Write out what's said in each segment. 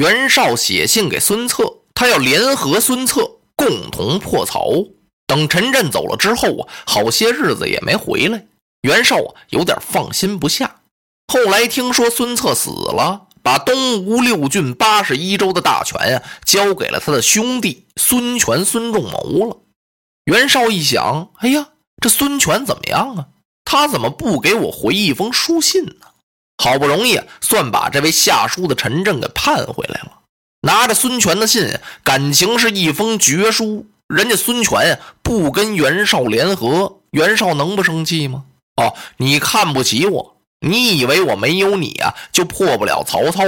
袁绍写信给孙策，他要联合孙策共同破曹。等陈震走了之后啊，好些日子也没回来，袁绍啊有点放心不下。后来听说孙策死了，把东吴六郡八十一州的大权呀交给了他的兄弟孙权、孙仲谋了。袁绍一想，哎呀，这孙权怎么样啊？他怎么不给我回一封书信呢？好不容易算把这位下书的陈震给盼回来了，拿着孙权的信，感情是一封绝书。人家孙权不跟袁绍联合，袁绍能不生气吗？哦，你看不起我，你以为我没有你啊就破不了曹操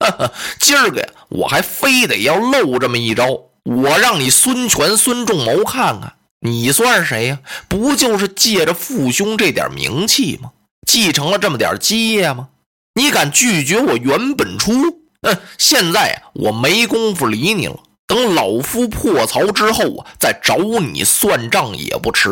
啊？今儿个呀我还非得要露这么一招，我让你孙权、孙仲谋看看，你算谁呀？不就是借着父兄这点名气吗？继承了这么点基业吗？你敢拒绝我袁本初？嗯，现在，我没工夫理你了。等老夫破曹之后啊，再找你算账也不迟。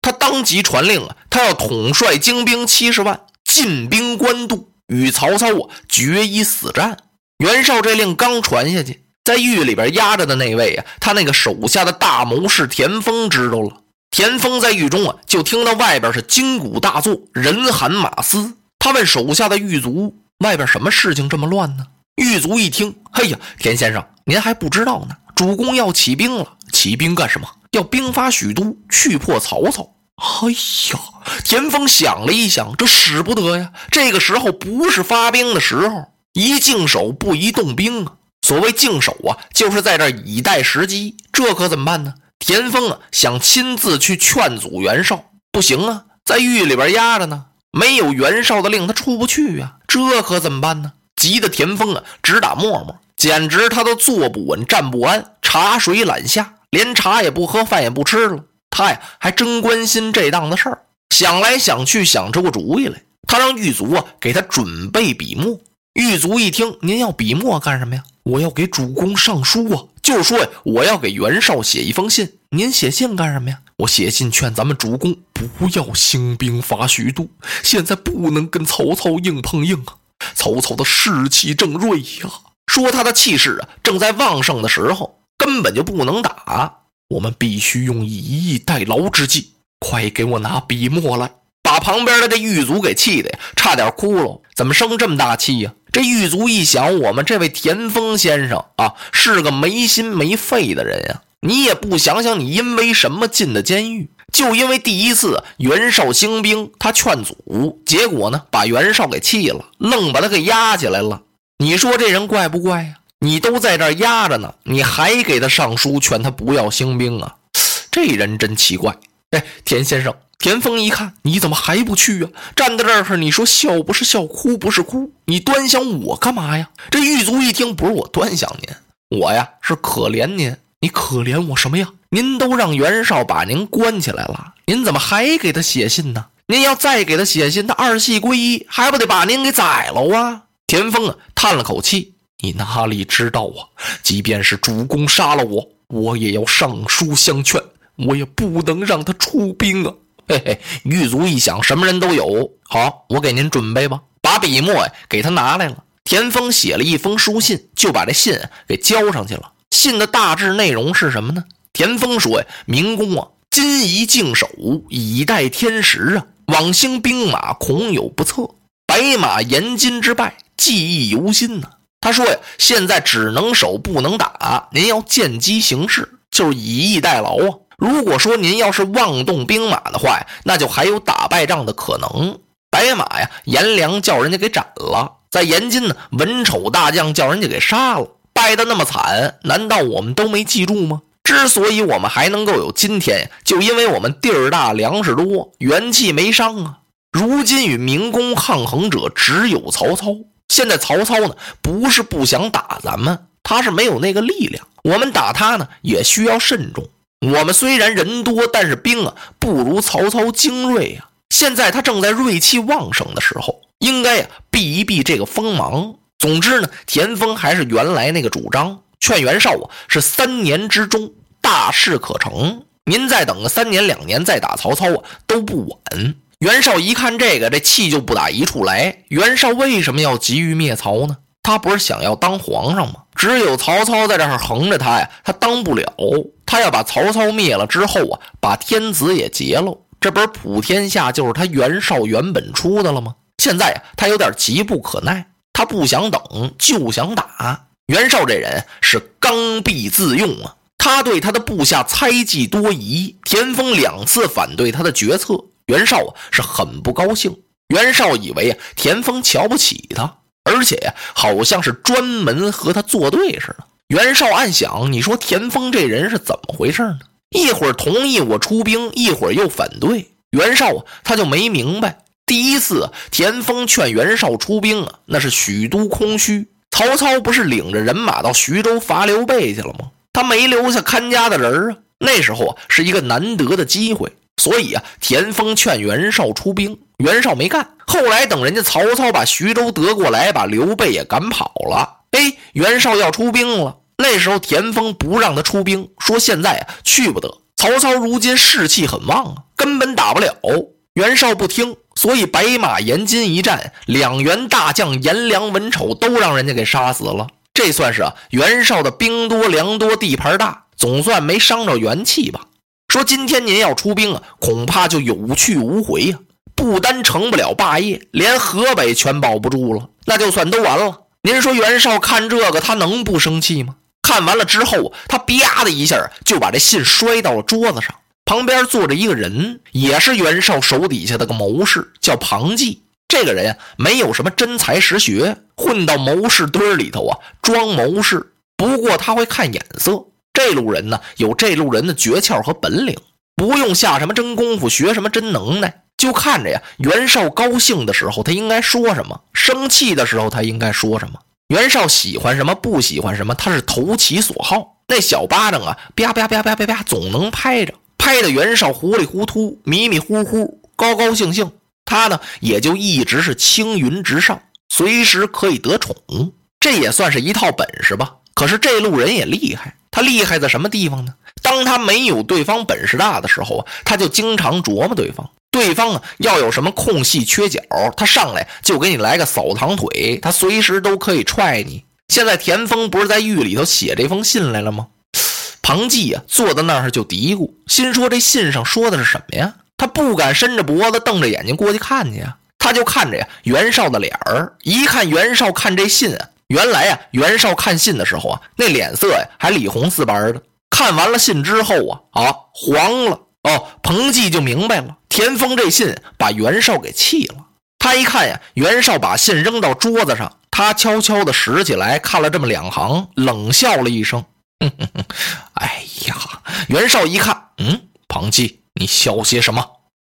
他当即传令啊，他要统帅精兵七十万，进兵官渡，与曹操啊决一死战。袁绍这令刚传下去，在狱里边压着的那位啊，他那个手下的大谋士田丰知道了。田丰在狱中啊，就听到外边是金鼓大作，人喊马嘶。他问手下的狱卒：“外边什么事情这么乱呢？”狱卒一听：“嘿呀，田先生，您还不知道呢，主公要起兵了。起兵干什么？要兵发许都，去破曹操。”哎呀，田丰想了一想，这使不得呀。这个时候不是发兵的时候，宜静守不宜动兵啊。所谓静守啊，就是在这以待时机。这可怎么办呢？田丰啊，想亲自去劝阻袁绍，不行啊，在狱里边压着呢，没有袁绍的令，他出不去呀。这可怎么办呢？急得田丰啊，直打沫沫，简直他都坐不稳，站不安，茶水懒下，连茶也不喝，饭也不吃了。他呀，还真关心这档子事儿，想来想去，想出个主意来。他让狱卒啊，给他准备笔墨。狱卒一听，您要笔墨干什么呀？我要给主公上书啊。就是说呀，我要给袁绍写一封信。您写信干什么呀？我写信劝咱们主公不要兴兵伐许都，现在不能跟曹操硬碰硬啊。曹操的士气正锐呀，说他的气势啊正在旺盛的时候，根本就不能打。我们必须用以逸待劳之计。快给我拿笔墨来，把旁边的这狱卒给气的呀，差点哭了。怎么生这么大气呀？这狱卒一想，我们这位田丰先生啊，是个没心没肺的人呀。你也不想想，你因为什么进的监狱？就因为第一次袁绍兴兵，他劝阻，结果呢，把袁绍给气了，愣把他给压起来了。你说这人怪不怪呀？你都在这压着呢，你还给他上书劝他不要兴兵啊？这人真奇怪。哎，田先生。田丰一看，你怎么还不去啊？站在这儿，你说笑不是笑，哭不是哭，你端详我干嘛呀？这狱卒一听，不是我端详您，我呀是可怜您。你可怜我什么呀？您都让袁绍把您关起来了，您怎么还给他写信呢？您要再给他写信，他二系归一，还不得把您给宰了啊？田丰啊，叹了口气，你哪里知道啊？即便是主公杀了我，我也要上书相劝，我也不能让他出兵啊。嘿嘿，狱卒一想，什么人都有。好，我给您准备吧，把笔墨呀给他拿来了。田丰写了一封书信，就把这信给交上去了。信的大致内容是什么呢？田丰说呀：“明公啊，今宜静守，以待天时啊。往兴兵马，恐有不测。白马延津之败，记忆犹新呢。”他说呀：“现在只能守，不能打。您要见机行事，就是以逸待劳啊。”如果说您要是妄动兵马的话，那就还有打败仗的可能。白马呀，颜良叫人家给斩了，在延津呢，文丑大将叫人家给杀了，败得那么惨，难道我们都没记住吗？之所以我们还能够有今天，就因为我们地儿大，粮食多，元气没伤啊。如今与明公抗衡者只有曹操。现在曹操呢，不是不想打咱们，他是没有那个力量。我们打他呢，也需要慎重。我们虽然人多，但是兵啊不如曹操精锐啊。现在他正在锐气旺盛的时候，应该呀避一避这个锋芒。总之呢，田丰还是原来那个主张，劝袁绍啊是三年之中大事可成。您再等个三年两年再打曹操啊都不晚。袁绍一看这个，这气就不打一处来。袁绍为什么要急于灭曹呢？他不是想要当皇上吗？只有曹操在这儿横着他呀，他当不了。他要把曹操灭了之后啊，把天子也劫了，这不是普天下就是他袁绍原本出的了吗？现在，他有点急不可耐，他不想等，就想打。袁绍这人是刚愎自用啊，他对他的部下猜忌多疑，田丰两次反对他的决策，袁绍啊是很不高兴。袁绍以为啊，田丰瞧不起他。而且呀，好像是专门和他作对似的。袁绍暗想：你说田丰这人是怎么回事呢？一会儿同意我出兵，一会儿又反对。袁绍啊，他就没明白。第一次田丰劝袁绍出兵啊，那是许都空虚，曹操不是领着人马到徐州伐刘备去了吗？他没留下看家的人啊。那时候啊，是一个难得的机会，所以啊，田丰劝袁绍出兵。袁绍没干，后来等人家曹操把徐州得过来，把刘备也赶跑了。哎，袁绍要出兵了，那时候田丰不让他出兵，说现在啊去不得。曹操如今士气很旺啊，根本打不了。袁绍不听，所以白马延津一战，两员大将颜良、文丑都让人家给杀死了。这算是啊袁绍的兵多粮多，地盘大，总算没伤着元气吧？说今天您要出兵啊，恐怕就有去无回呀。不单成不了霸业，连河北全保不住了，那就算都完了。您说袁绍看这个，他能不生气吗？看完了之后，他啪的一下就把这信摔到了桌子上。旁边坐着一个人，也是袁绍手底下的个谋士，叫庞纪。这个人呀，没有什么真才实学，混到谋士堆里头啊，装谋士。不过他会看眼色。这路人呢，有这路人的诀窍和本领，不用下什么真功夫，学什么真能耐。就看着呀，袁绍高兴的时候他应该说什么，生气的时候他应该说什么。袁绍喜欢什么，不喜欢什么，他是投其所好。那小巴掌啊，啪啪啪啪啪啪，总能拍着，拍的袁绍糊里糊涂、迷迷糊糊、高高兴兴。他呢，也就一直是青云直上，随时可以得宠。这也算是一套本事吧。可是这路人也厉害，他厉害在什么地方呢？当他没有对方本事大的时候啊，他就经常琢磨对方。对方啊，要有什么空隙缺角，他上来就给你来个扫堂腿，他随时都可以踹你。现在田丰不是在狱里头写这封信来了吗？庞纪啊，坐在那儿就嘀咕，心说这信上说的是什么呀？他不敢伸着脖子瞪着眼睛过去看去啊，他就看着呀袁绍的脸儿，一看袁绍看这信啊，原来啊袁绍看信的时候啊，那脸色呀还李红四白的。看完了信之后啊啊黄了。哦，彭纪就明白了，田丰这信把袁绍给气了。他一看呀，袁绍把信扔到桌子上，他悄悄的拾起来看了这么两行，冷笑了一声：“哼哼哼，哎呀！”袁绍一看，嗯，彭纪，你笑些什么？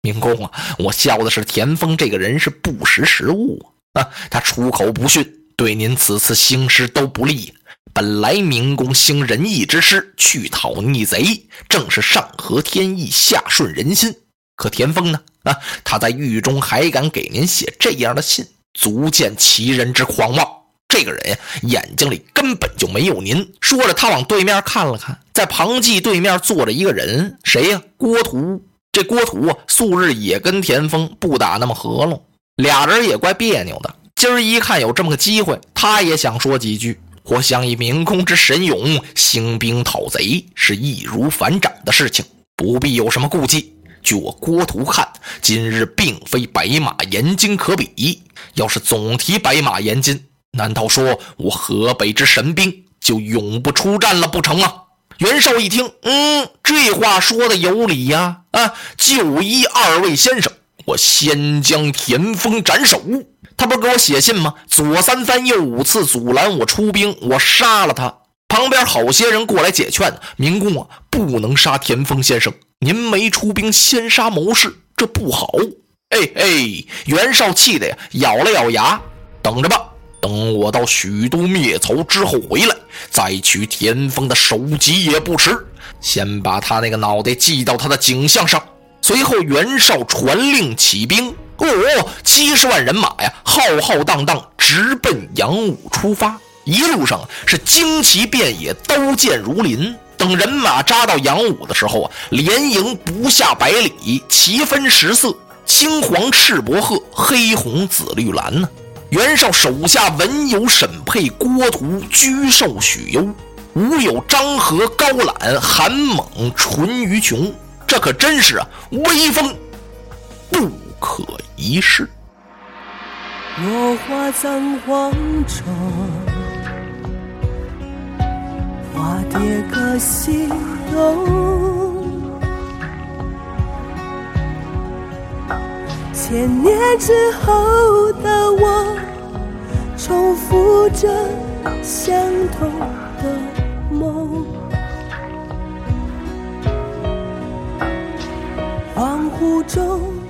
明公啊，我笑的是田丰这个人是不识时务啊，他出口不逊，对您此次兴师都不利。本来明公兴仁义之师去讨逆贼，正是上合天意，下顺人心。可田丰呢？啊，他在狱中还敢给您写这样的信，足见其人之狂妄。这个人呀，眼睛里根本就没有您。说着，他往对面看了看，在庞纪对面坐着一个人，谁呀？郭图。这郭图啊，素日也跟田丰不打那么和拢，俩人也怪别扭的。今儿一看有这么个机会，他也想说几句。我想以明公之神勇，兴兵讨贼是易如反掌的事情，不必有什么顾忌。据我郭图看，今日并非白马延津可比。要是总提白马延津，难道说我河北之神兵就永不出战了不成啊？袁绍一听，嗯，这话说的有理呀！啊，就依二位先生，我先将田丰斩首。他不是给我写信吗？左三番右五次阻拦我出兵，我杀了他。旁边好些人过来解劝：“明公啊，不能杀田丰先生，您没出兵先杀谋士，这不好。”哎哎，袁绍气的呀，咬了咬牙：“等着吧，等我到许都灭曹之后回来，再取田丰的首级也不迟。先把他那个脑袋系到他的颈项上。”随后，袁绍传令起兵。哦，七十万人马呀，浩浩荡荡直奔杨武出发。一路上是旌旗遍野，刀剑如林。等人马扎到杨武的时候啊，连营不下百里，旗分十色：青黄赤薄褐，黑红紫绿蓝呢。袁绍手下文有沈佩、郭图、居寿、许攸，武有张合、高览、韩猛、淳于琼，这可真是啊，威风不可一世。落花葬黄冢，花蝶各西东。千年之后的我，重复着相同。雾中